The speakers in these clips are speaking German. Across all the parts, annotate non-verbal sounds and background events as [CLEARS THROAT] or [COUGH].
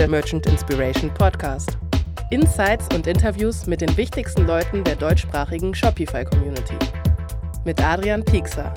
der Merchant Inspiration Podcast. Insights und Interviews mit den wichtigsten Leuten der deutschsprachigen Shopify-Community. Mit Adrian Piekser.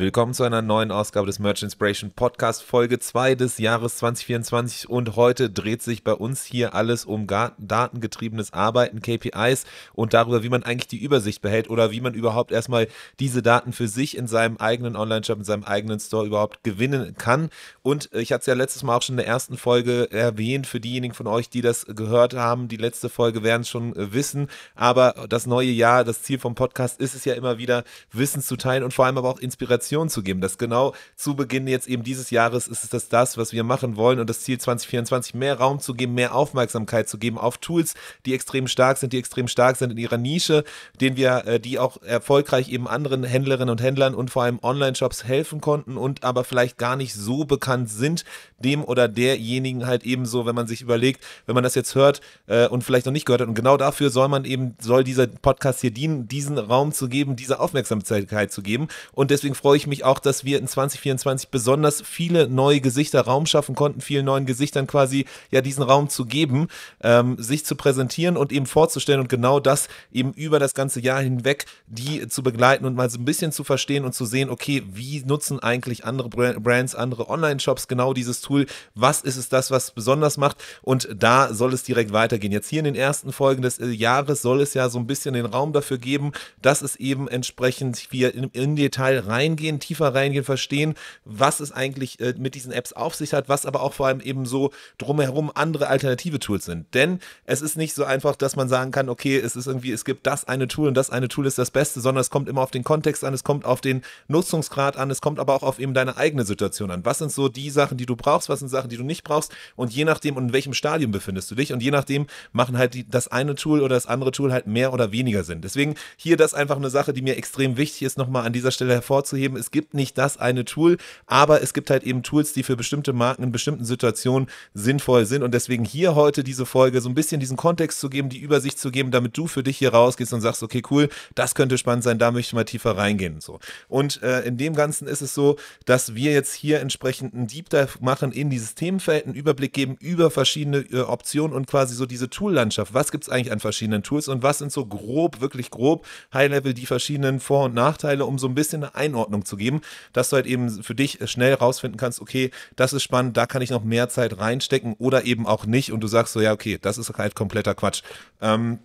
Willkommen zu einer neuen Ausgabe des Merch Inspiration Podcast, Folge 2 des Jahres 2024. Und heute dreht sich bei uns hier alles um datengetriebenes Arbeiten, KPIs und darüber, wie man eigentlich die Übersicht behält oder wie man überhaupt erstmal diese Daten für sich in seinem eigenen Online-Shop, in seinem eigenen Store überhaupt gewinnen kann. Und ich hatte es ja letztes Mal auch schon in der ersten Folge erwähnt, für diejenigen von euch, die das gehört haben, die letzte Folge werden es schon wissen. Aber das neue Jahr, das Ziel vom Podcast ist es ja immer wieder, Wissen zu teilen und vor allem aber auch Inspiration Informationen zu geben. Das genau zu Beginn jetzt eben dieses Jahres ist es das, das, was wir machen wollen und das Ziel 2024, mehr Raum zu geben, mehr Aufmerksamkeit zu geben auf Tools, die extrem stark sind, die extrem stark sind in ihrer Nische, denen wir, äh, die auch erfolgreich eben anderen Händlerinnen und Händlern und vor allem Online-Shops helfen konnten und aber vielleicht gar nicht so bekannt sind, dem oder derjenigen halt ebenso, wenn man sich überlegt, wenn man das jetzt hört äh, und vielleicht noch nicht gehört hat. Und genau dafür soll man eben, soll dieser Podcast hier dienen, diesen Raum zu geben, diese Aufmerksamkeit zu geben. Und deswegen freue ich mich auch, dass wir in 2024 besonders viele neue Gesichter Raum schaffen konnten, vielen neuen Gesichtern quasi ja diesen Raum zu geben, ähm, sich zu präsentieren und eben vorzustellen und genau das eben über das ganze Jahr hinweg die zu begleiten und mal so ein bisschen zu verstehen und zu sehen, okay, wie nutzen eigentlich andere Brands, andere Online-Shops genau dieses Tool? Was ist es das, was besonders macht? Und da soll es direkt weitergehen. Jetzt hier in den ersten Folgen des äh, Jahres soll es ja so ein bisschen den Raum dafür geben, dass es eben entsprechend wir in, in Detail reingehen reingehen, tiefer reingehen, verstehen, was es eigentlich äh, mit diesen Apps auf sich hat, was aber auch vor allem eben so drumherum andere alternative Tools sind. Denn es ist nicht so einfach, dass man sagen kann, okay, es ist irgendwie, es gibt das eine Tool und das eine Tool ist das Beste, sondern es kommt immer auf den Kontext an, es kommt auf den Nutzungsgrad an, es kommt aber auch auf eben deine eigene Situation an. Was sind so die Sachen, die du brauchst, was sind Sachen, die du nicht brauchst und je nachdem, in welchem Stadium befindest du dich und je nachdem machen halt die, das eine Tool oder das andere Tool halt mehr oder weniger Sinn. Deswegen hier das einfach eine Sache, die mir extrem wichtig ist, nochmal an dieser Stelle hervorzuheben es gibt nicht das eine Tool, aber es gibt halt eben Tools, die für bestimmte Marken in bestimmten Situationen sinnvoll sind. Und deswegen hier heute diese Folge, so ein bisschen diesen Kontext zu geben, die Übersicht zu geben, damit du für dich hier rausgehst und sagst, okay, cool, das könnte spannend sein, da möchte ich mal tiefer reingehen. Und, so. und äh, in dem Ganzen ist es so, dass wir jetzt hier entsprechend einen Deep Dive machen in dieses Themenfeld, einen Überblick geben über verschiedene äh, Optionen und quasi so diese Tool-Landschaft. Was gibt es eigentlich an verschiedenen Tools und was sind so grob, wirklich grob, High-Level die verschiedenen Vor- und Nachteile, um so ein bisschen eine Einordnung zu geben, dass du halt eben für dich schnell rausfinden kannst, okay, das ist spannend, da kann ich noch mehr Zeit reinstecken oder eben auch nicht und du sagst so, ja, okay, das ist halt kompletter Quatsch. Ähm,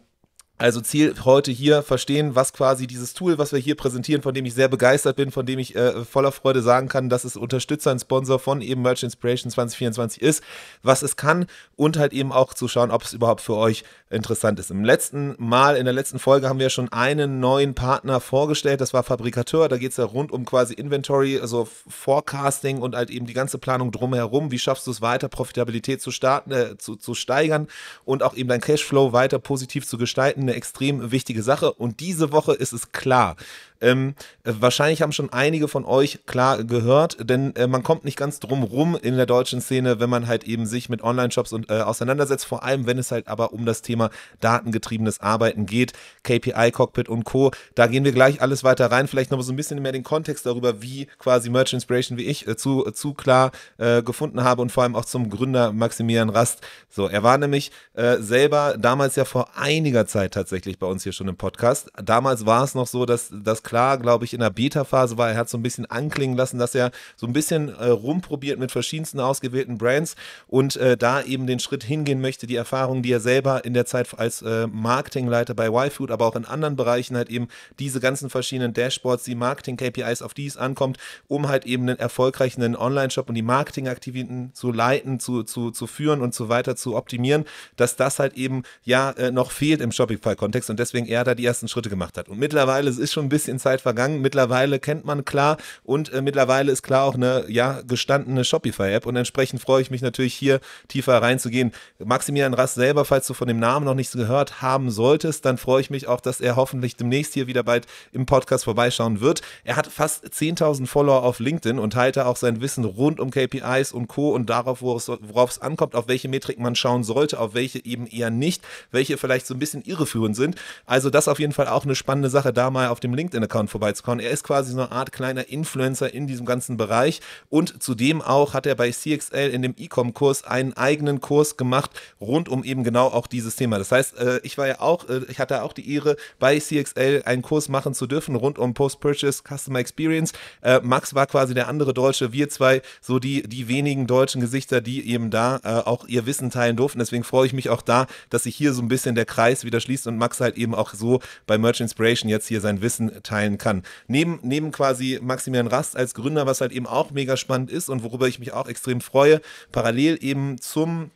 also Ziel heute hier verstehen, was quasi dieses Tool, was wir hier präsentieren, von dem ich sehr begeistert bin, von dem ich äh, voller Freude sagen kann, dass es Unterstützer und Sponsor von eben Merch Inspiration 2024 ist, was es kann und halt eben auch zu schauen, ob es überhaupt für euch interessant ist. Im letzten Mal, in der letzten Folge haben wir schon einen neuen Partner vorgestellt, das war Fabrikateur, da geht es ja rund um quasi Inventory, also Forecasting und halt eben die ganze Planung drumherum, wie schaffst du es weiter, Profitabilität zu starten, äh, zu, zu steigern und auch eben dein Cashflow weiter positiv zu gestalten eine extrem wichtige Sache. Und diese Woche ist es klar. Ähm, wahrscheinlich haben schon einige von euch klar gehört, denn äh, man kommt nicht ganz drum rum in der deutschen Szene, wenn man halt eben sich mit Online-Shops und, äh, auseinandersetzt, vor allem wenn es halt aber um das Thema datengetriebenes Arbeiten geht, KPI, Cockpit und Co. Da gehen wir gleich alles weiter rein, vielleicht noch so ein bisschen mehr den Kontext darüber, wie quasi Merch Inspiration wie ich äh, zu, zu klar äh, gefunden habe und vor allem auch zum Gründer Maximilian Rast. So, er war nämlich äh, selber damals ja vor einiger Zeit tatsächlich bei uns hier schon im Podcast. Damals war es noch so, dass das klar, glaube ich, in der Beta-Phase war. Er hat so ein bisschen anklingen lassen, dass er so ein bisschen äh, rumprobiert mit verschiedensten ausgewählten Brands und äh, da eben den Schritt hingehen möchte, die Erfahrungen, die er selber in der Zeit als äh, Marketingleiter bei YFood, aber auch in anderen Bereichen halt eben diese ganzen verschiedenen Dashboards, die Marketing-KPIs, auf die es ankommt, um halt eben einen erfolgreichen Online-Shop und die Marketingaktivitäten zu leiten, zu, zu, zu führen und so weiter zu optimieren, dass das halt eben ja äh, noch fehlt im Shopify-Kontext und deswegen er da die ersten Schritte gemacht hat. Und mittlerweile ist schon ein bisschen Zeit vergangen. Mittlerweile kennt man klar und äh, mittlerweile ist klar auch eine ja gestandene Shopify-App und entsprechend freue ich mich natürlich hier tiefer reinzugehen. Maximilian Rass selber, falls du von dem Namen noch nichts gehört haben solltest, dann freue ich mich auch, dass er hoffentlich demnächst hier wieder bald im Podcast vorbeischauen wird. Er hat fast 10.000 Follower auf LinkedIn und teilt da auch sein Wissen rund um KPIs und Co. und darauf, worauf es ankommt, auf welche Metrik man schauen sollte, auf welche eben eher nicht, welche vielleicht so ein bisschen irreführend sind. Also das auf jeden Fall auch eine spannende Sache, da mal auf dem LinkedIn eigenen Account vorbeizuschauen. Er ist quasi so eine Art kleiner Influencer in diesem ganzen Bereich und zudem auch hat er bei CXL in dem E-Com-Kurs einen eigenen Kurs gemacht rund um eben genau auch dieses Thema. Das heißt, äh, ich war ja auch, äh, ich hatte auch die Ehre, bei CXL einen Kurs machen zu dürfen rund um Post-Purchase Customer Experience. Äh, Max war quasi der andere Deutsche, wir zwei, so die, die wenigen deutschen Gesichter, die eben da auch ihr Wissen teilen durften. Deswegen freue ich mich auch da, dass sich hier so ein bisschen der Kreis wieder schließt und Max halt eben auch so bei Merch Inspiration jetzt hier sein Wissen teilen kann. Neben, neben quasi Maximilian Rast als Gründer, was halt eben auch mega spannend ist und worüber ich mich auch extrem freue, parallel eben zum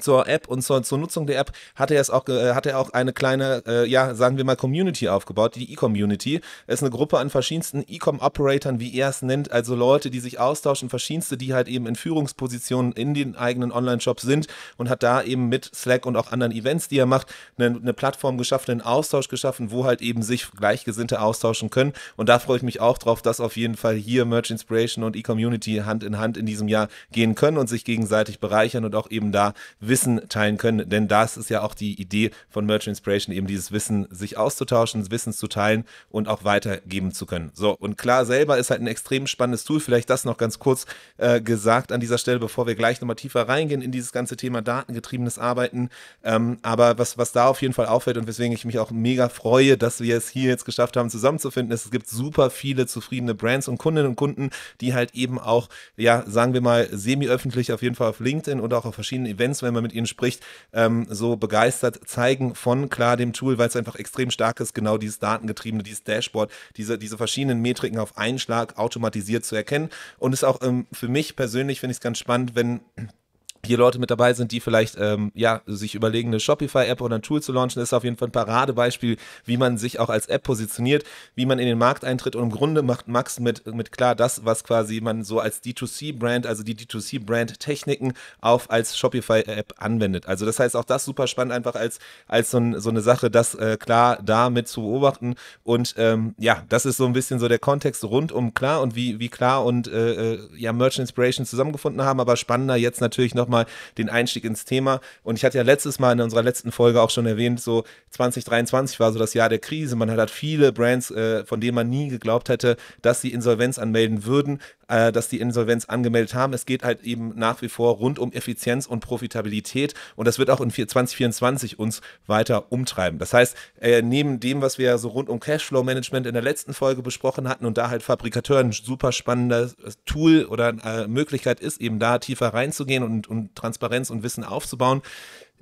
zur App und zur, zur Nutzung der App hat er, es auch, äh, hat er auch eine kleine, äh, ja, sagen wir mal, Community aufgebaut, die E-Community. Es ist eine Gruppe an verschiedensten E-Com-Operatoren, wie er es nennt, also Leute, die sich austauschen, verschiedenste, die halt eben in Führungspositionen in den eigenen Online-Shops sind und hat da eben mit Slack und auch anderen Events, die er macht, eine, eine Plattform geschaffen, einen Austausch geschaffen, wo halt eben sich Gleichgesinnte austauschen können. Und da freue ich mich auch drauf, dass auf jeden Fall hier Merch Inspiration und E-Community Hand in Hand in diesem Jahr gehen können und sich gegenseitig bereichern und auch eben da Wissen teilen können, denn das ist ja auch die Idee von Merchant Inspiration, eben dieses Wissen sich auszutauschen, Wissen zu teilen und auch weitergeben zu können. So, und klar selber ist halt ein extrem spannendes Tool, vielleicht das noch ganz kurz äh, gesagt an dieser Stelle, bevor wir gleich nochmal tiefer reingehen in dieses ganze Thema datengetriebenes Arbeiten. Ähm, aber was, was da auf jeden Fall auffällt und weswegen ich mich auch mega freue, dass wir es hier jetzt geschafft haben, zusammenzufinden, ist, es gibt super viele zufriedene Brands und Kundinnen und Kunden, die halt eben auch, ja, sagen wir mal, semi-öffentlich auf jeden Fall auf LinkedIn und auch auf verschiedenen Events, wenn wenn man mit ihnen spricht, ähm, so begeistert zeigen von klar dem Tool, weil es einfach extrem stark ist, genau dieses datengetriebene, dieses Dashboard, diese, diese verschiedenen Metriken auf einen Schlag automatisiert zu erkennen. Und ist auch ähm, für mich persönlich, finde ich es ganz spannend, wenn hier Leute mit dabei sind, die vielleicht ähm, ja sich überlegen, eine Shopify-App oder ein Tool zu launchen, ist auf jeden Fall ein Paradebeispiel, wie man sich auch als App positioniert, wie man in den Markt eintritt. Und im Grunde macht Max mit, mit klar das, was quasi man so als D2C-Brand, also die D2C-Brand-Techniken auf als Shopify-App anwendet. Also das heißt auch das super spannend, einfach als, als so, ein, so eine Sache, das äh, klar damit zu beobachten. Und ähm, ja, das ist so ein bisschen so der Kontext rund um klar und wie, wie klar und äh, äh ja, Merchant Inspiration zusammengefunden haben, aber spannender jetzt natürlich noch nochmal den Einstieg ins Thema. Und ich hatte ja letztes Mal in unserer letzten Folge auch schon erwähnt, so 2023 war so das Jahr der Krise. Man hat halt viele Brands, äh, von denen man nie geglaubt hätte, dass sie Insolvenz anmelden würden, äh, dass die Insolvenz angemeldet haben. Es geht halt eben nach wie vor rund um Effizienz und Profitabilität. Und das wird auch in 2024 uns weiter umtreiben. Das heißt, äh, neben dem, was wir so rund um Cashflow-Management in der letzten Folge besprochen hatten und da halt Fabrikateur ein super spannendes Tool oder äh, Möglichkeit ist, eben da tiefer reinzugehen und, und Transparenz und Wissen aufzubauen,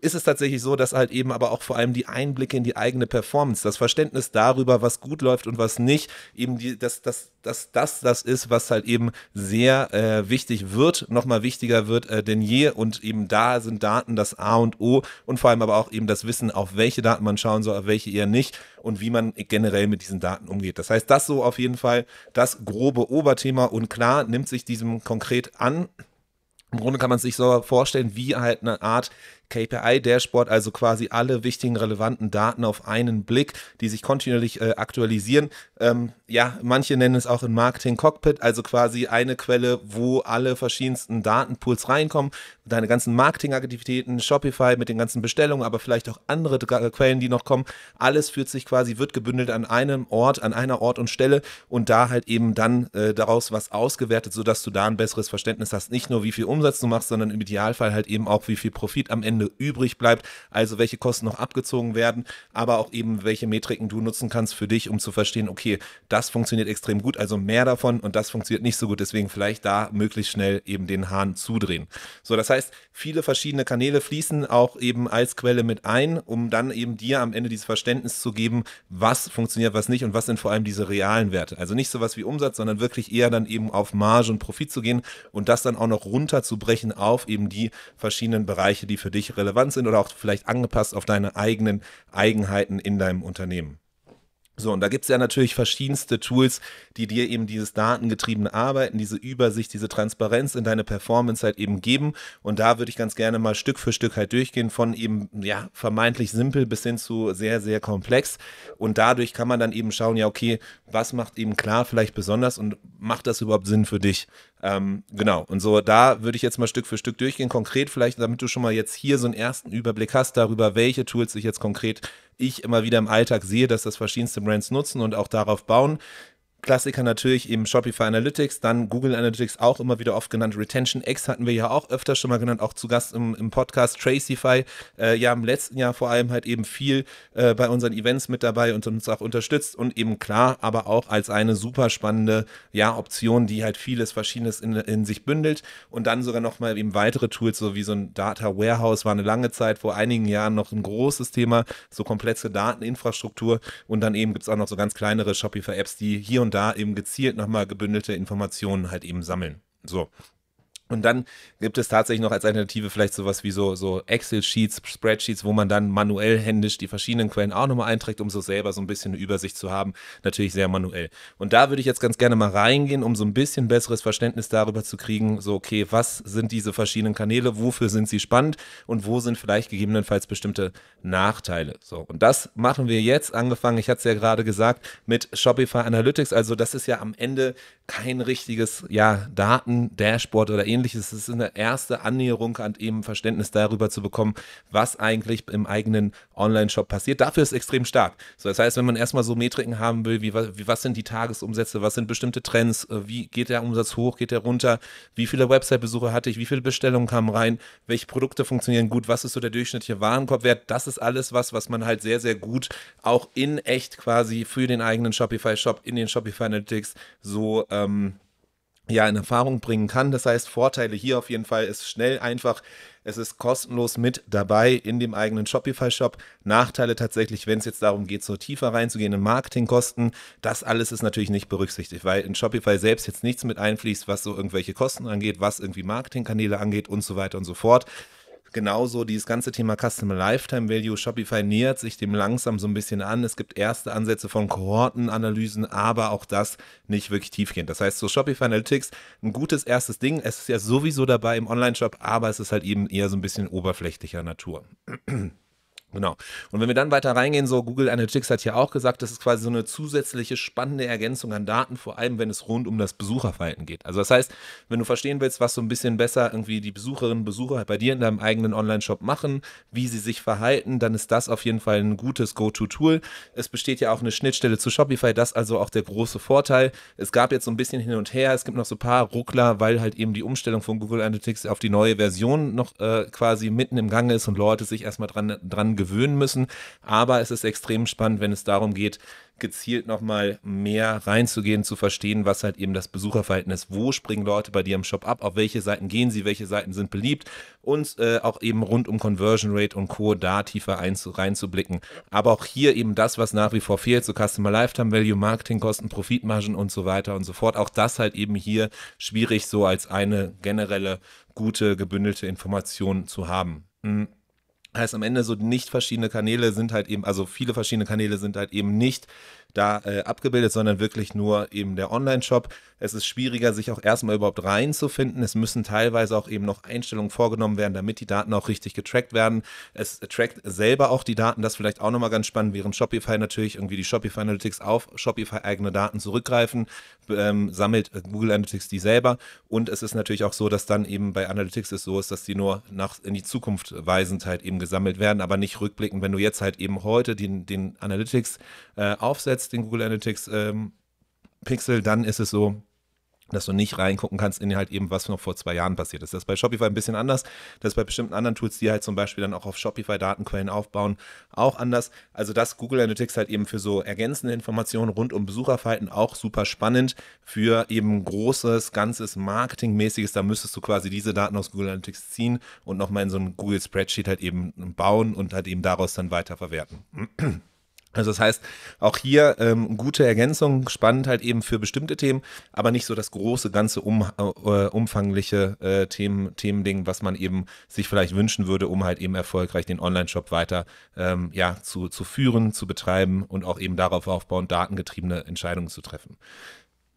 ist es tatsächlich so, dass halt eben aber auch vor allem die Einblicke in die eigene Performance, das Verständnis darüber, was gut läuft und was nicht, eben die, dass das, das, das, das ist, was halt eben sehr äh, wichtig wird, nochmal wichtiger wird äh, denn je und eben da sind Daten das A und O und vor allem aber auch eben das Wissen, auf welche Daten man schauen soll, auf welche eher nicht und wie man generell mit diesen Daten umgeht. Das heißt, das so auf jeden Fall das grobe Oberthema und klar nimmt sich diesem konkret an. Im Grunde kann man sich so vorstellen, wie halt eine Art KPI-Dashboard, also quasi alle wichtigen relevanten Daten auf einen Blick, die sich kontinuierlich äh, aktualisieren. Ähm, ja, manche nennen es auch ein Marketing Cockpit, also quasi eine Quelle, wo alle verschiedensten Datenpools reinkommen. Deine ganzen Marketingaktivitäten, Shopify mit den ganzen Bestellungen, aber vielleicht auch andere Quellen, die noch kommen. Alles führt sich quasi, wird gebündelt an einem Ort, an einer Ort und Stelle und da halt eben dann äh, daraus was ausgewertet, sodass du da ein besseres Verständnis hast. Nicht nur, wie viel Umsatz du machst, sondern im Idealfall halt eben auch, wie viel Profit am Ende Ende übrig bleibt, also welche Kosten noch abgezogen werden, aber auch eben welche Metriken du nutzen kannst für dich, um zu verstehen, okay, das funktioniert extrem gut, also mehr davon und das funktioniert nicht so gut, deswegen vielleicht da möglichst schnell eben den Hahn zudrehen. So, das heißt, viele verschiedene Kanäle fließen auch eben als Quelle mit ein, um dann eben dir am Ende dieses Verständnis zu geben, was funktioniert, was nicht und was sind vor allem diese realen Werte. Also nicht sowas wie Umsatz, sondern wirklich eher dann eben auf Marge und Profit zu gehen und das dann auch noch runterzubrechen auf eben die verschiedenen Bereiche, die für dich relevant sind oder auch vielleicht angepasst auf deine eigenen Eigenheiten in deinem Unternehmen. So, und da gibt es ja natürlich verschiedenste Tools, die dir eben dieses datengetriebene Arbeiten, diese Übersicht, diese Transparenz in deine Performance halt eben geben. Und da würde ich ganz gerne mal Stück für Stück halt durchgehen, von eben, ja, vermeintlich simpel bis hin zu sehr, sehr komplex. Und dadurch kann man dann eben schauen, ja, okay, was macht eben klar vielleicht besonders und macht das überhaupt Sinn für dich? Ähm, genau, und so da würde ich jetzt mal Stück für Stück durchgehen, konkret vielleicht, damit du schon mal jetzt hier so einen ersten Überblick hast darüber, welche Tools ich jetzt konkret ich immer wieder im Alltag sehe, dass das verschiedenste Brands nutzen und auch darauf bauen. Klassiker natürlich eben Shopify Analytics, dann Google Analytics auch immer wieder oft genannt. Retention X hatten wir ja auch öfter schon mal genannt, auch zu Gast im, im Podcast. Tracify, äh, ja im letzten Jahr vor allem halt eben viel äh, bei unseren Events mit dabei und uns auch unterstützt und eben klar, aber auch als eine super spannende ja, Option, die halt vieles Verschiedenes in, in sich bündelt und dann sogar nochmal eben weitere Tools, so wie so ein Data Warehouse war eine lange Zeit, vor einigen Jahren noch ein großes Thema, so komplexe Dateninfrastruktur und dann eben gibt es auch noch so ganz kleinere Shopify Apps, die hier und und da eben gezielt nochmal gebündelte Informationen halt eben sammeln. So. Und dann gibt es tatsächlich noch als Alternative vielleicht sowas wie so, so Excel-Sheets, Spreadsheets, wo man dann manuell händisch die verschiedenen Quellen auch nochmal einträgt, um so selber so ein bisschen eine Übersicht zu haben. Natürlich sehr manuell. Und da würde ich jetzt ganz gerne mal reingehen, um so ein bisschen besseres Verständnis darüber zu kriegen, so, okay, was sind diese verschiedenen Kanäle, wofür sind sie spannend und wo sind vielleicht gegebenenfalls bestimmte Nachteile. So, und das machen wir jetzt, angefangen, ich hatte es ja gerade gesagt, mit Shopify Analytics. Also das ist ja am Ende kein richtiges, ja, Daten-Dashboard oder ähnliches. Es ist eine erste Annäherung an eben Verständnis darüber zu bekommen, was eigentlich im eigenen Online-Shop passiert. Dafür ist es extrem stark. So, das heißt, wenn man erstmal so Metriken haben will, wie, wie was sind die Tagesumsätze, was sind bestimmte Trends, äh, wie geht der Umsatz hoch, geht der runter, wie viele Website-Besucher hatte ich, wie viele Bestellungen kamen rein, welche Produkte funktionieren gut, was ist so der durchschnittliche Warenkorbwert, das ist alles was, was man halt sehr, sehr gut auch in echt quasi für den eigenen Shopify-Shop, in den Shopify Analytics so ähm, ja in Erfahrung bringen kann. Das heißt, Vorteile hier auf jeden Fall ist schnell, einfach. Es ist kostenlos mit dabei in dem eigenen Shopify-Shop. Nachteile tatsächlich, wenn es jetzt darum geht, so tiefer reinzugehen in Marketingkosten, das alles ist natürlich nicht berücksichtigt, weil in Shopify selbst jetzt nichts mit einfließt, was so irgendwelche Kosten angeht, was irgendwie Marketingkanäle angeht und so weiter und so fort genauso dieses ganze Thema Customer Lifetime Value. Shopify nähert sich dem langsam so ein bisschen an. Es gibt erste Ansätze von Kohortenanalysen, aber auch das nicht wirklich tiefgehend. Das heißt, so Shopify Analytics, ein gutes erstes Ding. Es ist ja sowieso dabei im Online-Shop, aber es ist halt eben eher so ein bisschen oberflächlicher Natur. Genau. Und wenn wir dann weiter reingehen, so Google Analytics hat ja auch gesagt, das ist quasi so eine zusätzliche spannende Ergänzung an Daten, vor allem wenn es rund um das Besucherverhalten geht. Also das heißt, wenn du verstehen willst, was so ein bisschen besser irgendwie die Besucherinnen und Besucher bei dir in deinem eigenen Online-Shop machen, wie sie sich verhalten, dann ist das auf jeden Fall ein gutes Go-To-Tool. Es besteht ja auch eine Schnittstelle zu Shopify, das also auch der große Vorteil. Es gab jetzt so ein bisschen hin und her, es gibt noch so ein paar Ruckler, weil halt eben die Umstellung von Google Analytics auf die neue Version noch äh, quasi mitten im Gange ist und Leute sich erstmal dran, dran gewöhnen müssen. Aber es ist extrem spannend, wenn es darum geht, gezielt nochmal mehr reinzugehen, zu verstehen, was halt eben das Besucherverhalten ist. Wo springen Leute bei dir im Shop ab? Auf welche Seiten gehen sie? Welche Seiten sind beliebt? Und äh, auch eben rund um Conversion Rate und Co. da tiefer reinzublicken. Aber auch hier eben das, was nach wie vor fehlt, so Customer Lifetime Value, Marketingkosten, Profitmargen und so weiter und so fort. Auch das halt eben hier schwierig so als eine generelle gute gebündelte Information zu haben. Mhm. Heißt am Ende so nicht verschiedene Kanäle sind halt eben, also viele verschiedene Kanäle sind halt eben nicht da äh, abgebildet, sondern wirklich nur eben der Online-Shop. Es ist schwieriger, sich auch erstmal überhaupt reinzufinden. Es müssen teilweise auch eben noch Einstellungen vorgenommen werden, damit die Daten auch richtig getrackt werden. Es trackt selber auch die Daten, das vielleicht auch nochmal ganz spannend, während Shopify natürlich irgendwie die Shopify Analytics auf Shopify eigene Daten zurückgreifen, ähm, sammelt Google Analytics die selber. Und es ist natürlich auch so, dass dann eben bei Analytics es so ist, dass die nur nach in die Zukunft weisend halt eben gesammelt werden, aber nicht rückblickend. Wenn du jetzt halt eben heute den, den Analytics äh, aufsetzt, einsetzt, den Google Analytics ähm, Pixel, dann ist es so, dass du nicht reingucken kannst in halt eben, was noch vor zwei Jahren passiert ist. Das ist bei Shopify ein bisschen anders. Das ist bei bestimmten anderen Tools, die halt zum Beispiel dann auch auf Shopify Datenquellen aufbauen, auch anders. Also das Google Analytics halt eben für so ergänzende Informationen rund um Besucherverhalten auch super spannend für eben großes, ganzes Marketingmäßiges. Da müsstest du quasi diese Daten aus Google Analytics ziehen und nochmal in so ein Google Spreadsheet halt eben bauen und halt eben daraus dann weiter verwerten. Also das heißt, auch hier ähm, gute Ergänzung, spannend halt eben für bestimmte Themen, aber nicht so das große, ganze um, äh, umfangliche äh, Themen, Themending, was man eben sich vielleicht wünschen würde, um halt eben erfolgreich den Online-Shop weiter ähm, ja, zu, zu führen, zu betreiben und auch eben darauf aufbauen, datengetriebene Entscheidungen zu treffen.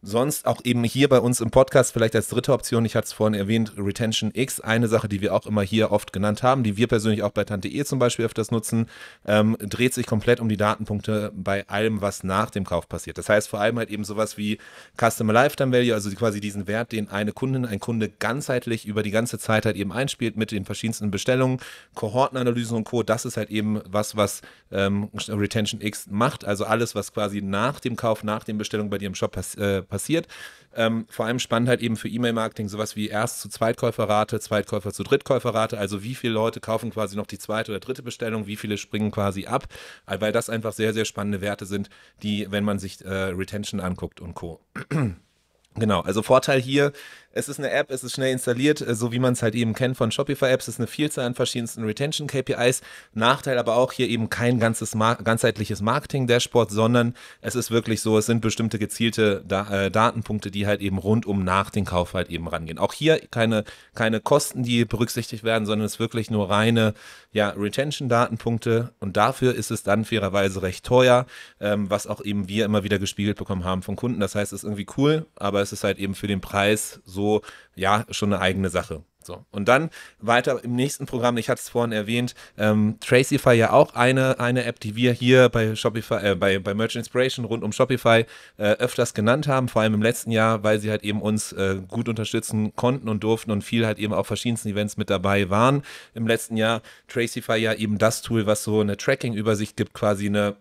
Sonst auch eben hier bei uns im Podcast vielleicht als dritte Option, ich hatte es vorhin erwähnt, Retention X, eine Sache, die wir auch immer hier oft genannt haben, die wir persönlich auch bei Tante E zum Beispiel öfters nutzen, ähm, dreht sich komplett um die Datenpunkte bei allem, was nach dem Kauf passiert. Das heißt vor allem halt eben sowas wie Customer Lifetime Value, also quasi diesen Wert, den eine Kundin, ein Kunde ganzheitlich über die ganze Zeit halt eben einspielt mit den verschiedensten Bestellungen, Kohortenanalysen und Co. Das ist halt eben was, was ähm, Retention X macht, also alles, was quasi nach dem Kauf, nach den Bestellungen bei dir im Shop passiert. Äh, passiert. Ähm, vor allem spannend halt eben für E-Mail-Marketing sowas wie Erst- zu Zweitkäuferrate, Zweitkäufer zu Drittkäuferrate, also wie viele Leute kaufen quasi noch die zweite oder dritte Bestellung, wie viele springen quasi ab, weil das einfach sehr, sehr spannende Werte sind, die, wenn man sich äh, Retention anguckt und Co. [CLEARS THROAT] Genau, also Vorteil hier, es ist eine App, es ist schnell installiert, äh, so wie man es halt eben kennt von Shopify-Apps, es ist eine Vielzahl an verschiedensten Retention-KPIs. Nachteil aber auch hier eben kein ganzes Mar ganzheitliches Marketing-Dashboard, sondern es ist wirklich so, es sind bestimmte gezielte da äh, Datenpunkte, die halt eben rundum nach dem Kauf halt eben rangehen. Auch hier keine, keine Kosten, die berücksichtigt werden, sondern es ist wirklich nur reine ja, Retention-Datenpunkte und dafür ist es dann fairerweise recht teuer, ähm, was auch eben wir immer wieder gespiegelt bekommen haben von Kunden. Das heißt, es ist irgendwie cool, aber es ist halt eben für den Preis so, ja, schon eine eigene Sache. So. Und dann weiter im nächsten Programm, ich hatte es vorhin erwähnt, ähm, Tracify ja auch eine, eine App, die wir hier bei Shopify, äh, bei, bei Merchant Inspiration rund um Shopify äh, öfters genannt haben, vor allem im letzten Jahr, weil sie halt eben uns äh, gut unterstützen konnten und durften und viel halt eben auf verschiedensten Events mit dabei waren. Im letzten Jahr Tracify ja eben das Tool, was so eine Tracking-Übersicht gibt, quasi eine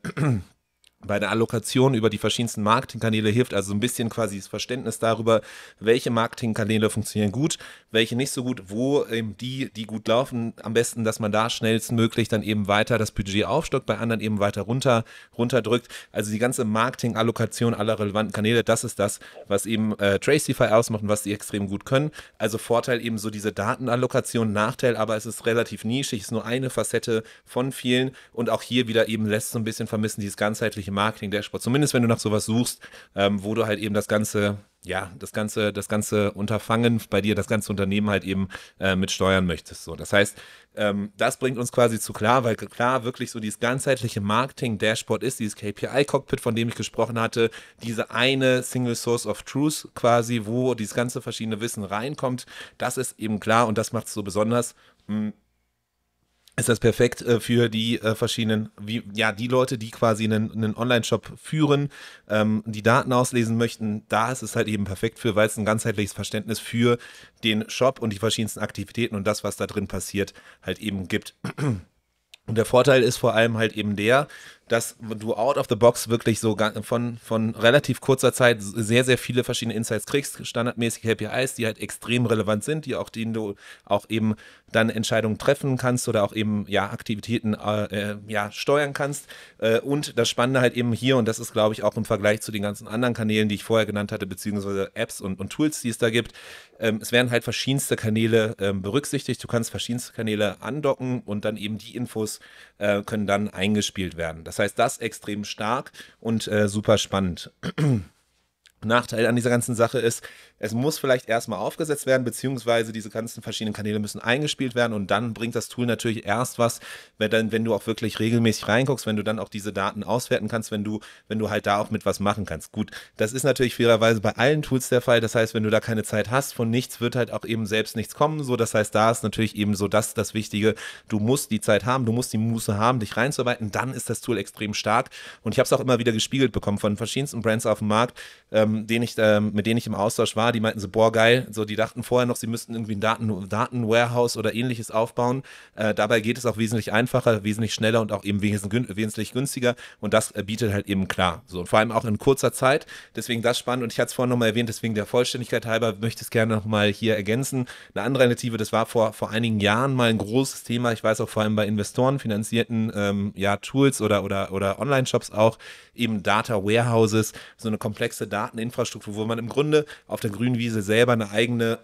bei der Allokation über die verschiedensten Marketingkanäle hilft, also ein bisschen quasi das Verständnis darüber, welche Marketingkanäle funktionieren gut, welche nicht so gut, wo eben die, die gut laufen, am besten, dass man da schnellstmöglich dann eben weiter das Budget aufstockt, bei anderen eben weiter runter, runterdrückt. Also die ganze Marketing-Allokation aller relevanten Kanäle, das ist das, was eben äh, Tracify ausmacht und was die extrem gut können. Also Vorteil eben so diese Datenallokation, Nachteil, aber es ist relativ nischig, ist nur eine Facette von vielen und auch hier wieder eben lässt so ein bisschen vermissen dieses ganzheitliche Marketing-Dashboard. Zumindest wenn du nach sowas suchst, ähm, wo du halt eben das ganze, ja, das ganze, das ganze Unterfangen bei dir, das ganze Unternehmen halt eben äh, mit steuern möchtest. So, das heißt, ähm, das bringt uns quasi zu klar, weil klar wirklich so dieses ganzheitliche Marketing-Dashboard ist, dieses KPI-Cockpit, von dem ich gesprochen hatte, diese eine Single Source of Truth quasi, wo dieses ganze verschiedene Wissen reinkommt. Das ist eben klar und das macht es so besonders. Hm ist das perfekt äh, für die äh, verschiedenen, wie, ja, die Leute, die quasi einen, einen Online-Shop führen, ähm, die Daten auslesen möchten. Da ist es halt eben perfekt für, weil es ein ganzheitliches Verständnis für den Shop und die verschiedensten Aktivitäten und das, was da drin passiert, halt eben gibt. [CLEARS THROAT] Und der Vorteil ist vor allem halt eben der, dass du out of the box wirklich so von, von relativ kurzer Zeit sehr, sehr viele verschiedene Insights kriegst, standardmäßige KPIs, die halt extrem relevant sind, die auch, denen du auch eben dann Entscheidungen treffen kannst oder auch eben ja Aktivitäten äh, äh, ja steuern kannst. Äh, und das Spannende halt eben hier, und das ist glaube ich auch im Vergleich zu den ganzen anderen Kanälen, die ich vorher genannt hatte, beziehungsweise Apps und, und Tools, die es da gibt, ähm, es werden halt verschiedenste Kanäle ähm, berücksichtigt. Du kannst verschiedenste Kanäle andocken und dann eben die Infos äh, können dann eingespielt werden. Das heißt, das extrem stark und äh, super spannend. [CLEARS THROAT] Nachteil an dieser ganzen Sache ist, es muss vielleicht erstmal aufgesetzt werden, beziehungsweise diese ganzen verschiedenen Kanäle müssen eingespielt werden und dann bringt das Tool natürlich erst was, wenn, dann, wenn du auch wirklich regelmäßig reinguckst, wenn du dann auch diese Daten auswerten kannst, wenn du, wenn du halt da auch mit was machen kannst. Gut, das ist natürlich fairerweise bei allen Tools der Fall. Das heißt, wenn du da keine Zeit hast, von nichts wird halt auch eben selbst nichts kommen. So, das heißt, da ist natürlich eben so das, das Wichtige. Du musst die Zeit haben, du musst die Muße haben, dich reinzuarbeiten. Dann ist das Tool extrem stark. Und ich habe es auch immer wieder gespiegelt bekommen von verschiedensten Brands auf dem Markt, ähm, denen ich, ähm, mit denen ich im Austausch war die meinten so, boah, geil. So, die dachten vorher noch, sie müssten irgendwie ein Daten, Datenwarehouse oder ähnliches aufbauen. Äh, dabei geht es auch wesentlich einfacher, wesentlich schneller und auch eben wesentlich, wesentlich günstiger. Und das äh, bietet halt eben klar. So, und vor allem auch in kurzer Zeit. Deswegen das spannend. Und ich hatte es vorhin nochmal erwähnt, deswegen der Vollständigkeit halber möchte ich es gerne nochmal hier ergänzen. Eine andere Alternative, das war vor, vor einigen Jahren mal ein großes Thema. Ich weiß auch vor allem bei Investoren finanzierten ähm, ja, Tools oder, oder, oder Online-Shops auch, eben Data Warehouses, so eine komplexe Dateninfrastruktur, wo man im Grunde auf der grünen Wiese selber eine eigene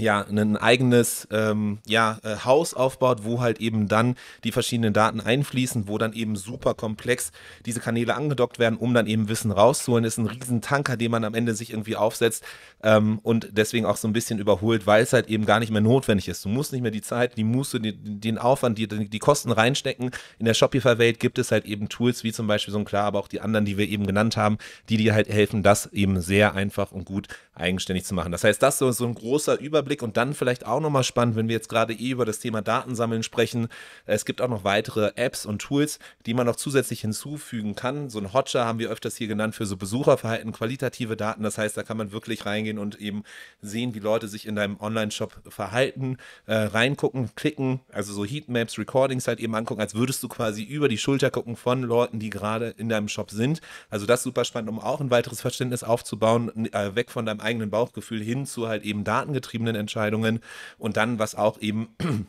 ja, ein eigenes ähm, ja, äh, Haus aufbaut, wo halt eben dann die verschiedenen Daten einfließen, wo dann eben super komplex diese Kanäle angedockt werden, um dann eben Wissen rauszuholen. Das ist ein riesen Tanker, den man am Ende sich irgendwie aufsetzt ähm, und deswegen auch so ein bisschen überholt, weil es halt eben gar nicht mehr notwendig ist. Du musst nicht mehr die Zeit, die Muße, die, den Aufwand, die, die Kosten reinstecken. In der Shopify-Welt gibt es halt eben Tools wie zum Beispiel so ein klar, aber auch die anderen, die wir eben genannt haben, die dir halt helfen, das eben sehr einfach und gut eigenständig zu machen. Das heißt, das ist so ein großer Überblick und dann vielleicht auch nochmal spannend, wenn wir jetzt gerade eh über das Thema Datensammeln sprechen. Es gibt auch noch weitere Apps und Tools, die man noch zusätzlich hinzufügen kann. So ein Hotjar haben wir öfters hier genannt für so Besucherverhalten, qualitative Daten. Das heißt, da kann man wirklich reingehen und eben sehen, wie Leute sich in deinem Online-Shop verhalten, äh, reingucken, klicken, also so Heatmaps, Recordings halt eben angucken, als würdest du quasi über die Schulter gucken von Leuten, die gerade in deinem Shop sind. Also das ist super spannend, um auch ein weiteres Verständnis aufzubauen, äh, weg von deinem eigenen Bauchgefühl hin zu halt eben datengetriebenen Entscheidungen. Und dann, was auch eben [CLEARS THROAT]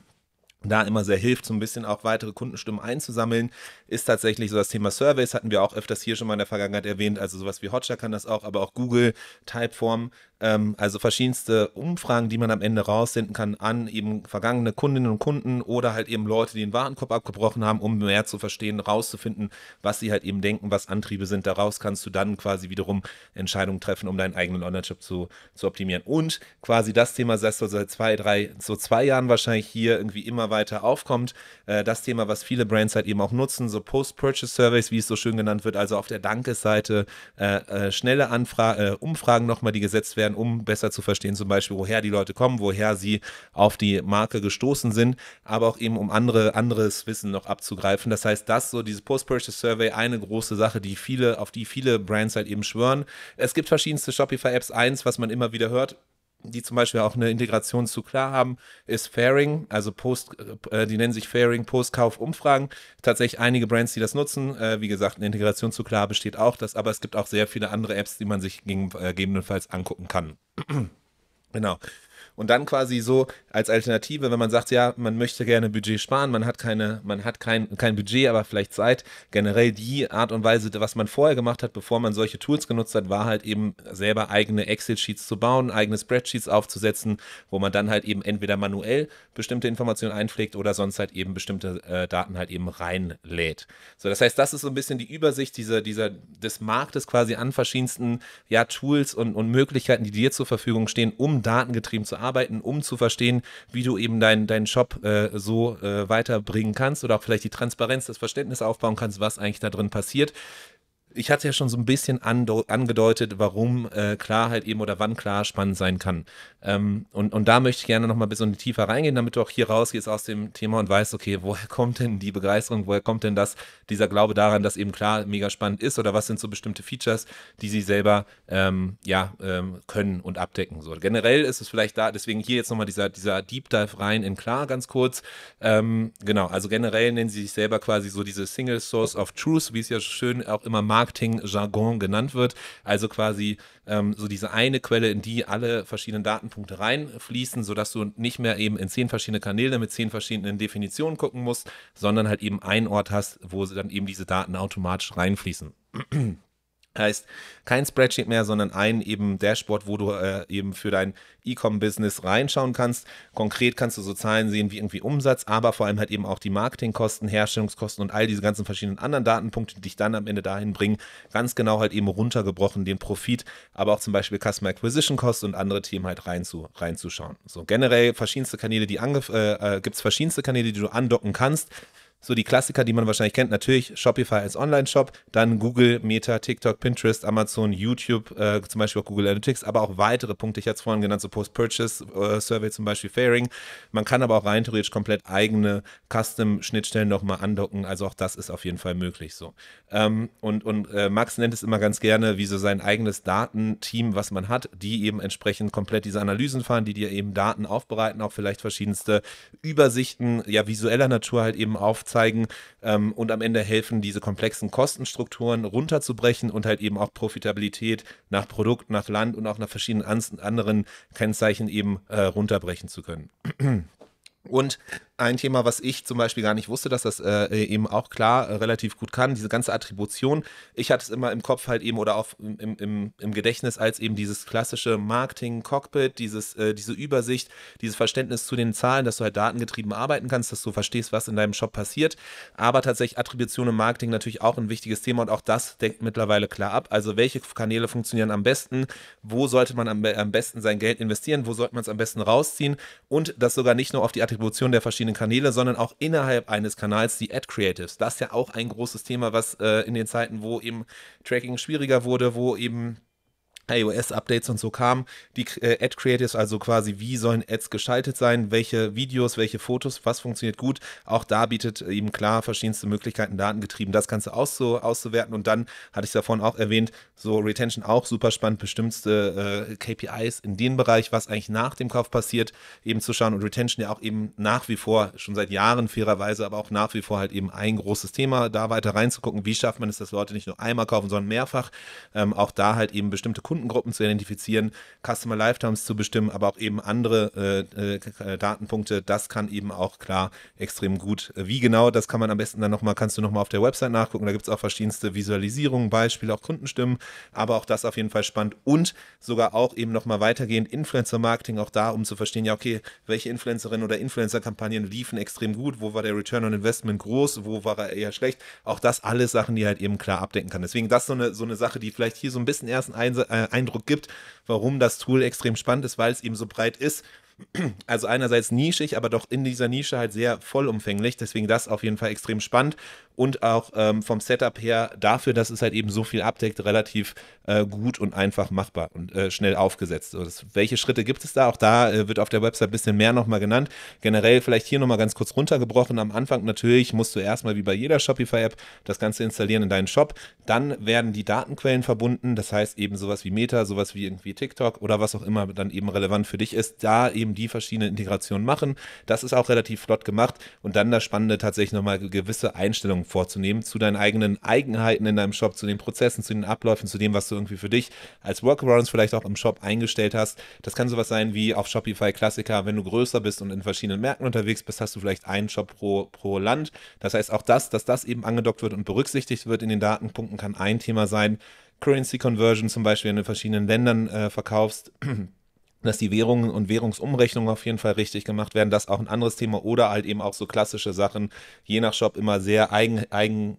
da immer sehr hilft, so ein bisschen auch weitere Kundenstimmen einzusammeln, ist tatsächlich so das Thema Surveys, hatten wir auch öfters hier schon mal in der Vergangenheit erwähnt, also sowas wie Hotjar kann das auch, aber auch Google, Typeform, ähm, also verschiedenste Umfragen, die man am Ende raussenden kann an eben vergangene Kundinnen und Kunden oder halt eben Leute, die den Warenkorb abgebrochen haben, um mehr zu verstehen, rauszufinden, was sie halt eben denken, was Antriebe sind. Daraus kannst du dann quasi wiederum Entscheidungen treffen, um deinen eigenen Online-Shop zu, zu optimieren. Und quasi das Thema, das so seit zwei, drei, so zwei Jahren wahrscheinlich hier irgendwie immer weiter aufkommt, äh, das Thema, was viele Brands halt eben auch nutzen, so Post-Purchase-Surveys, wie es so schön genannt wird, also auf der Dankesseite äh, äh, schnelle Anfra äh, Umfragen nochmal, die gesetzt werden um besser zu verstehen, zum Beispiel, woher die Leute kommen, woher sie auf die Marke gestoßen sind, aber auch eben, um andere, anderes Wissen noch abzugreifen. Das heißt, das so, dieses Post-Purchase-Survey, eine große Sache, die viele, auf die viele Brands halt eben schwören. Es gibt verschiedenste Shopify-Apps. Eins, was man immer wieder hört, die zum Beispiel auch eine Integration zu klar haben, ist Fairing, also Post, äh, die nennen sich Fairing Postkauf-Umfragen. Tatsächlich einige Brands, die das nutzen. Äh, wie gesagt, eine Integration zu klar besteht auch das, aber es gibt auch sehr viele andere Apps, die man sich äh, gegebenenfalls angucken kann. [CLEARS THROAT] genau. Und dann quasi so als Alternative, wenn man sagt, ja, man möchte gerne Budget sparen, man hat keine, man hat kein, kein Budget, aber vielleicht Zeit. Generell die Art und Weise, was man vorher gemacht hat, bevor man solche Tools genutzt hat, war halt eben selber eigene Excel-Sheets zu bauen, eigene Spreadsheets aufzusetzen, wo man dann halt eben entweder manuell bestimmte Informationen einpflegt oder sonst halt eben bestimmte äh, Daten halt eben reinlädt. So, das heißt, das ist so ein bisschen die Übersicht dieser, dieser, des Marktes quasi an verschiedensten ja, Tools und, und Möglichkeiten, die dir zur Verfügung stehen, um datengetrieben zu arbeiten, um zu verstehen, wie du eben deinen dein Shop äh, so äh, weiterbringen kannst oder auch vielleicht die Transparenz, das Verständnis aufbauen kannst, was eigentlich da drin passiert ich hatte ja schon so ein bisschen angedeutet, warum äh, Klarheit eben oder wann klar spannend sein kann. Ähm, und, und da möchte ich gerne noch mal ein bisschen tiefer reingehen, damit du auch hier rausgehst aus dem Thema und weißt, okay, woher kommt denn die Begeisterung, woher kommt denn das, dieser Glaube daran, dass eben klar mega spannend ist oder was sind so bestimmte Features, die sie selber ähm, ja, ähm, können und abdecken. So, generell ist es vielleicht da, deswegen hier jetzt nochmal dieser, dieser Deep Dive rein in klar ganz kurz. Ähm, genau, also generell nennen sie sich selber quasi so diese Single Source of Truth, wie es ja schön auch immer mag Marketing-Jargon genannt wird. Also quasi ähm, so diese eine Quelle, in die alle verschiedenen Datenpunkte reinfließen, sodass du nicht mehr eben in zehn verschiedene Kanäle mit zehn verschiedenen Definitionen gucken musst, sondern halt eben einen Ort hast, wo dann eben diese Daten automatisch reinfließen. Heißt, kein Spreadsheet mehr, sondern ein eben Dashboard, wo du äh, eben für dein E-Com-Business reinschauen kannst. Konkret kannst du so Zahlen sehen wie irgendwie Umsatz, aber vor allem halt eben auch die Marketingkosten, Herstellungskosten und all diese ganzen verschiedenen anderen Datenpunkte, die dich dann am Ende dahin bringen, ganz genau halt eben runtergebrochen, den Profit, aber auch zum Beispiel Customer Acquisition Cost und andere Themen halt reinzu, reinzuschauen. So generell verschiedenste Kanäle, die äh, äh gibt es verschiedenste Kanäle, die du andocken kannst so die Klassiker, die man wahrscheinlich kennt, natürlich Shopify als Online-Shop, dann Google, Meta, TikTok, Pinterest, Amazon, YouTube, äh, zum Beispiel auch Google Analytics, aber auch weitere Punkte, ich hatte es vorhin genannt, so Post-Purchase-Survey äh, zum Beispiel Fairing. Man kann aber auch rein theoretisch komplett eigene Custom-Schnittstellen nochmal andocken, also auch das ist auf jeden Fall möglich so. Ähm, und und äh, Max nennt es immer ganz gerne, wie so sein eigenes Datenteam, was man hat, die eben entsprechend komplett diese Analysen fahren, die dir eben Daten aufbereiten, auch vielleicht verschiedenste Übersichten, ja visueller Natur halt eben aufzeigen aufzeigen ähm, und am Ende helfen, diese komplexen Kostenstrukturen runterzubrechen und halt eben auch Profitabilität nach Produkt, nach Land und auch nach verschiedenen anderen Kennzeichen eben äh, runterbrechen zu können. [CLEARS THROAT] Und ein Thema, was ich zum Beispiel gar nicht wusste, dass das äh, eben auch klar äh, relativ gut kann, diese ganze Attribution. Ich hatte es immer im Kopf halt eben oder auch im, im, im Gedächtnis als eben dieses klassische Marketing-Cockpit, dieses, äh, diese Übersicht, dieses Verständnis zu den Zahlen, dass du halt datengetrieben arbeiten kannst, dass du verstehst, was in deinem Shop passiert. Aber tatsächlich Attribution im Marketing natürlich auch ein wichtiges Thema und auch das deckt mittlerweile klar ab. Also welche Kanäle funktionieren am besten, wo sollte man am, am besten sein Geld investieren, wo sollte man es am besten rausziehen und das sogar nicht nur auf die Attribution der verschiedenen Kanäle, sondern auch innerhalb eines Kanals die Ad Creatives. Das ist ja auch ein großes Thema, was äh, in den Zeiten, wo eben Tracking schwieriger wurde, wo eben iOS-Updates und so kamen, die äh, Ad-Creatives, also quasi wie sollen Ads geschaltet sein, welche Videos, welche Fotos, was funktioniert gut. Auch da bietet eben klar verschiedenste Möglichkeiten, datengetrieben das Ganze auszu auszuwerten. Und dann hatte ich es davon auch erwähnt, so Retention auch super spannend, bestimmte äh, KPIs in dem Bereich, was eigentlich nach dem Kauf passiert, eben zu schauen. Und Retention ja auch eben nach wie vor, schon seit Jahren fairerweise, aber auch nach wie vor halt eben ein großes Thema, da weiter reinzugucken, wie schafft man es, dass Leute nicht nur einmal kaufen, sondern mehrfach. Ähm, auch da halt eben bestimmte Kunden Kundengruppen zu identifizieren, Customer Lifetimes zu bestimmen, aber auch eben andere äh, äh, Datenpunkte. Das kann eben auch klar extrem gut. Wie genau, das kann man am besten dann nochmal, kannst du nochmal auf der Website nachgucken. Da gibt es auch verschiedenste Visualisierungen, Beispiele, auch Kundenstimmen, aber auch das auf jeden Fall spannend und sogar auch eben nochmal weitergehend Influencer-Marketing, auch da, um zu verstehen, ja, okay, welche Influencerinnen oder Influencer-Kampagnen liefen extrem gut, wo war der Return on Investment groß, wo war er eher schlecht. Auch das alles Sachen, die halt eben klar abdecken kann. Deswegen das so eine, so eine Sache, die vielleicht hier so ein bisschen ersten äh, Eindruck gibt, warum das Tool extrem spannend ist, weil es eben so breit ist [CLEARS THROAT] also einerseits nischig, aber doch in dieser Nische halt sehr vollumfänglich. Deswegen das auf jeden Fall extrem spannend und auch ähm, vom Setup her dafür, dass es halt eben so viel abdeckt, relativ äh, gut und einfach machbar und äh, schnell aufgesetzt. So, das, welche Schritte gibt es da? Auch da äh, wird auf der Website ein bisschen mehr nochmal genannt. Generell vielleicht hier nochmal ganz kurz runtergebrochen. Am Anfang natürlich musst du erstmal wie bei jeder Shopify-App das Ganze installieren in deinen Shop. Dann werden die Datenquellen verbunden. Das heißt eben sowas wie Meta, sowas wie irgendwie TikTok oder was auch immer dann eben relevant für dich ist. Da eben die verschiedenen Integrationen machen. Das ist auch relativ flott gemacht. Und dann das Spannende tatsächlich nochmal gewisse Einstellungen vorzunehmen zu deinen eigenen Eigenheiten in deinem Shop, zu den Prozessen, zu den Abläufen, zu dem, was du irgendwie für dich als Workarounds vielleicht auch im Shop eingestellt hast. Das kann sowas sein wie auf Shopify Klassiker, wenn du größer bist und in verschiedenen Märkten unterwegs bist, hast du vielleicht einen Shop pro, pro Land. Das heißt auch das, dass das eben angedockt wird und berücksichtigt wird in den Datenpunkten, kann ein Thema sein. Currency Conversion zum Beispiel, in verschiedenen Ländern äh, verkaufst [CLEARS THROAT] dass die Währungen und Währungsumrechnungen auf jeden Fall richtig gemacht werden. Das ist auch ein anderes Thema oder halt eben auch so klassische Sachen, je nach Shop immer sehr eigen, eigen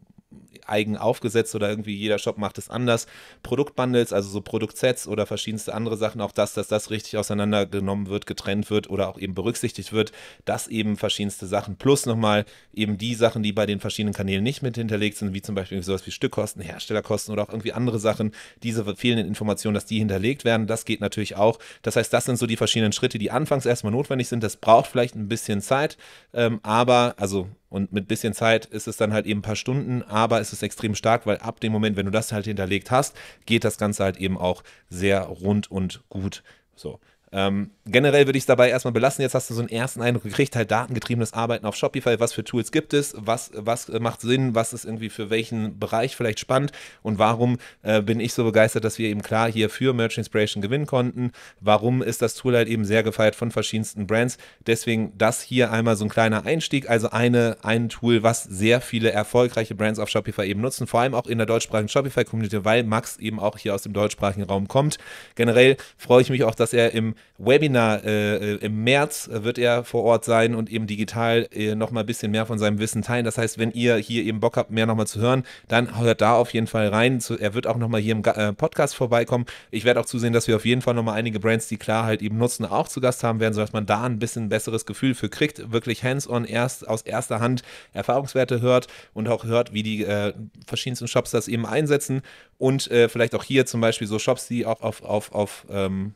eigen aufgesetzt oder irgendwie jeder Shop macht es anders. Produktbundles, also so Produktsets oder verschiedenste andere Sachen, auch das, dass das richtig auseinandergenommen wird, getrennt wird oder auch eben berücksichtigt wird, dass eben verschiedenste Sachen plus nochmal eben die Sachen, die bei den verschiedenen Kanälen nicht mit hinterlegt sind, wie zum Beispiel sowas wie Stückkosten, Herstellerkosten oder auch irgendwie andere Sachen, diese fehlenden Informationen, dass die hinterlegt werden, das geht natürlich auch. Das heißt, das sind so die verschiedenen Schritte, die anfangs erstmal notwendig sind. Das braucht vielleicht ein bisschen Zeit, ähm, aber also und mit bisschen Zeit ist es dann halt eben ein paar Stunden, aber es ist extrem stark, weil ab dem Moment, wenn du das halt hinterlegt hast, geht das Ganze halt eben auch sehr rund und gut. So. Ähm, generell würde ich es dabei erstmal belassen. Jetzt hast du so einen ersten Eindruck gekriegt, halt datengetriebenes Arbeiten auf Shopify. Was für Tools gibt es? Was, was macht Sinn? Was ist irgendwie für welchen Bereich vielleicht spannend? Und warum äh, bin ich so begeistert, dass wir eben klar hier für Merch Inspiration gewinnen konnten? Warum ist das Tool halt eben sehr gefeiert von verschiedensten Brands? Deswegen das hier einmal so ein kleiner Einstieg. Also eine, ein Tool, was sehr viele erfolgreiche Brands auf Shopify eben nutzen, vor allem auch in der deutschsprachigen Shopify-Community, weil Max eben auch hier aus dem deutschsprachigen Raum kommt. Generell freue ich mich auch, dass er im Webinar äh, im März wird er vor Ort sein und eben digital äh, nochmal ein bisschen mehr von seinem Wissen teilen. Das heißt, wenn ihr hier eben Bock habt, mehr nochmal zu hören, dann hört da auf jeden Fall rein. Zu, er wird auch nochmal hier im äh, Podcast vorbeikommen. Ich werde auch zusehen, dass wir auf jeden Fall nochmal einige Brands, die klar halt eben nutzen, auch zu Gast haben werden, sodass man da ein bisschen besseres Gefühl für kriegt, wirklich hands-on erst aus erster Hand Erfahrungswerte hört und auch hört, wie die äh, verschiedensten Shops das eben einsetzen und äh, vielleicht auch hier zum Beispiel so Shops, die auch auf, auf, auf ähm,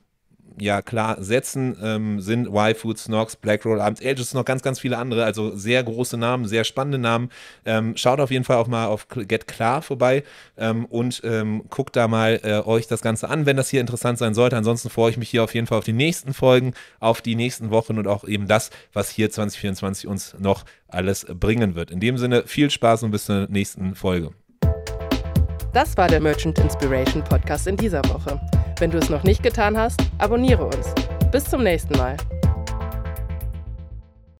ja klar setzen, ähm, sind Y-Food, Snox, Blackroll, Abends Ages, noch ganz, ganz viele andere, also sehr große Namen, sehr spannende Namen. Ähm, schaut auf jeden Fall auch mal auf Get Klar vorbei ähm, und ähm, guckt da mal äh, euch das Ganze an, wenn das hier interessant sein sollte. Ansonsten freue ich mich hier auf jeden Fall auf die nächsten Folgen, auf die nächsten Wochen und auch eben das, was hier 2024 uns noch alles bringen wird. In dem Sinne, viel Spaß und bis zur nächsten Folge. Das war der Merchant Inspiration Podcast in dieser Woche. Wenn du es noch nicht getan hast, abonniere uns. Bis zum nächsten Mal.